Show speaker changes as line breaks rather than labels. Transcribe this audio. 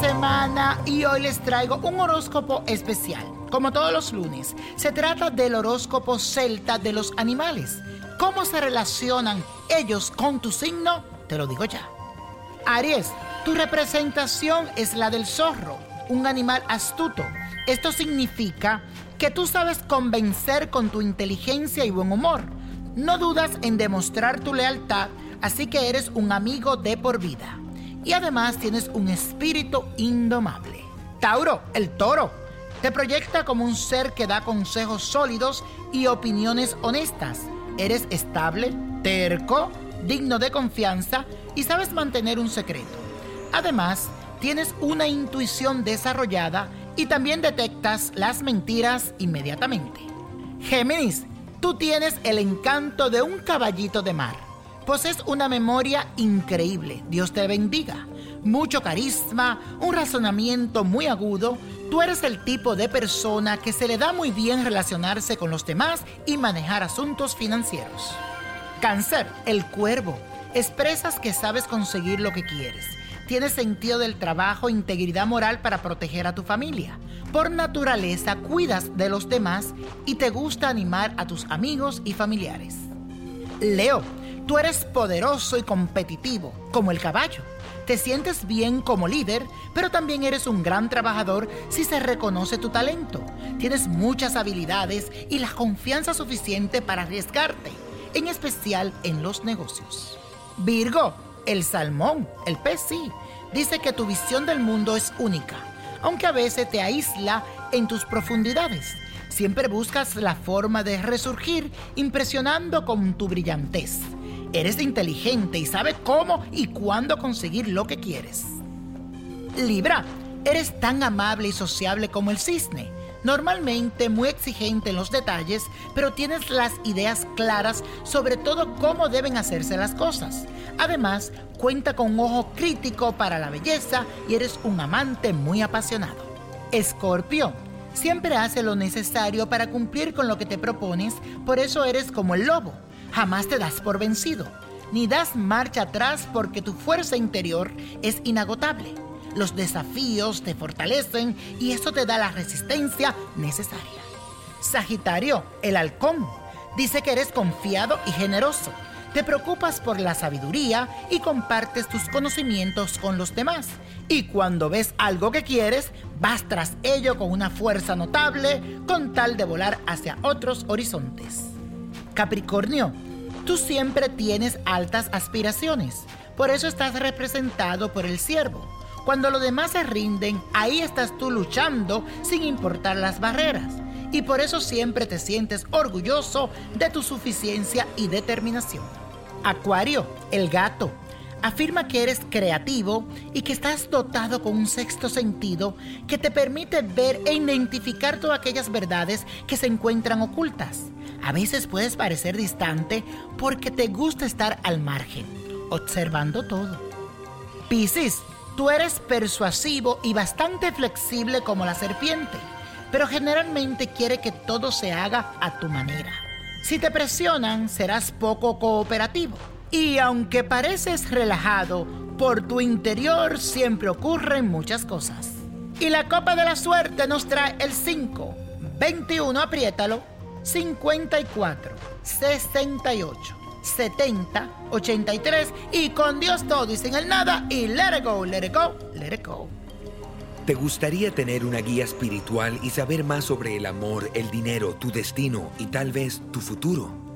semana y hoy les traigo un horóscopo especial. Como todos los lunes, se trata del horóscopo celta de los animales. ¿Cómo se relacionan ellos con tu signo? Te lo digo ya. Aries, tu representación es la del zorro, un animal astuto. Esto significa que tú sabes convencer con tu inteligencia y buen humor. No dudas en demostrar tu lealtad, así que eres un amigo de por vida. Y además tienes un espíritu indomable. Tauro, el toro, te proyecta como un ser que da consejos sólidos y opiniones honestas. Eres estable, terco, digno de confianza y sabes mantener un secreto. Además, tienes una intuición desarrollada y también detectas las mentiras inmediatamente. Géminis, tú tienes el encanto de un caballito de mar. Posees una memoria increíble, Dios te bendiga. Mucho carisma, un razonamiento muy agudo. Tú eres el tipo de persona que se le da muy bien relacionarse con los demás y manejar asuntos financieros. Cáncer, el cuervo. Expresas que sabes conseguir lo que quieres tienes sentido del trabajo, integridad moral para proteger a tu familia. Por naturaleza cuidas de los demás y te gusta animar a tus amigos y familiares. Leo, tú eres poderoso y competitivo, como el caballo. Te sientes bien como líder, pero también eres un gran trabajador si se reconoce tu talento. Tienes muchas habilidades y la confianza suficiente para arriesgarte, en especial en los negocios. Virgo, el salmón, el pez sí, dice que tu visión del mundo es única, aunque a veces te aísla en tus profundidades. Siempre buscas la forma de resurgir impresionando con tu brillantez. Eres inteligente y sabes cómo y cuándo conseguir lo que quieres. Libra, eres tan amable y sociable como el cisne Normalmente muy exigente en los detalles, pero tienes las ideas claras sobre todo cómo deben hacerse las cosas. Además, cuenta con un ojo crítico para la belleza y eres un amante muy apasionado. Escorpio, siempre hace lo necesario para cumplir con lo que te propones, por eso eres como el lobo. Jamás te das por vencido, ni das marcha atrás porque tu fuerza interior es inagotable. Los desafíos te fortalecen y eso te da la resistencia necesaria. Sagitario, el halcón, dice que eres confiado y generoso. Te preocupas por la sabiduría y compartes tus conocimientos con los demás. Y cuando ves algo que quieres, vas tras ello con una fuerza notable con tal de volar hacia otros horizontes. Capricornio, tú siempre tienes altas aspiraciones. Por eso estás representado por el ciervo cuando los demás se rinden, ahí estás tú luchando sin importar las barreras. Y por eso siempre te sientes orgulloso de tu suficiencia y determinación. Acuario, el gato, afirma que eres creativo y que estás dotado con un sexto sentido que te permite ver e identificar todas aquellas verdades que se encuentran ocultas. A veces puedes parecer distante porque te gusta estar al margen, observando todo. Piscis, Tú eres persuasivo y bastante flexible como la serpiente, pero generalmente quiere que todo se haga a tu manera. Si te presionan, serás poco cooperativo. Y aunque pareces relajado, por tu interior siempre ocurren muchas cosas. Y la copa de la suerte nos trae el 5, 21, apriétalo, 54, 68. 70 83 y con Dios todo y sin el nada y let it go, let it go, let it go.
¿Te gustaría tener una guía espiritual y saber más sobre el amor, el dinero, tu destino y tal vez tu futuro?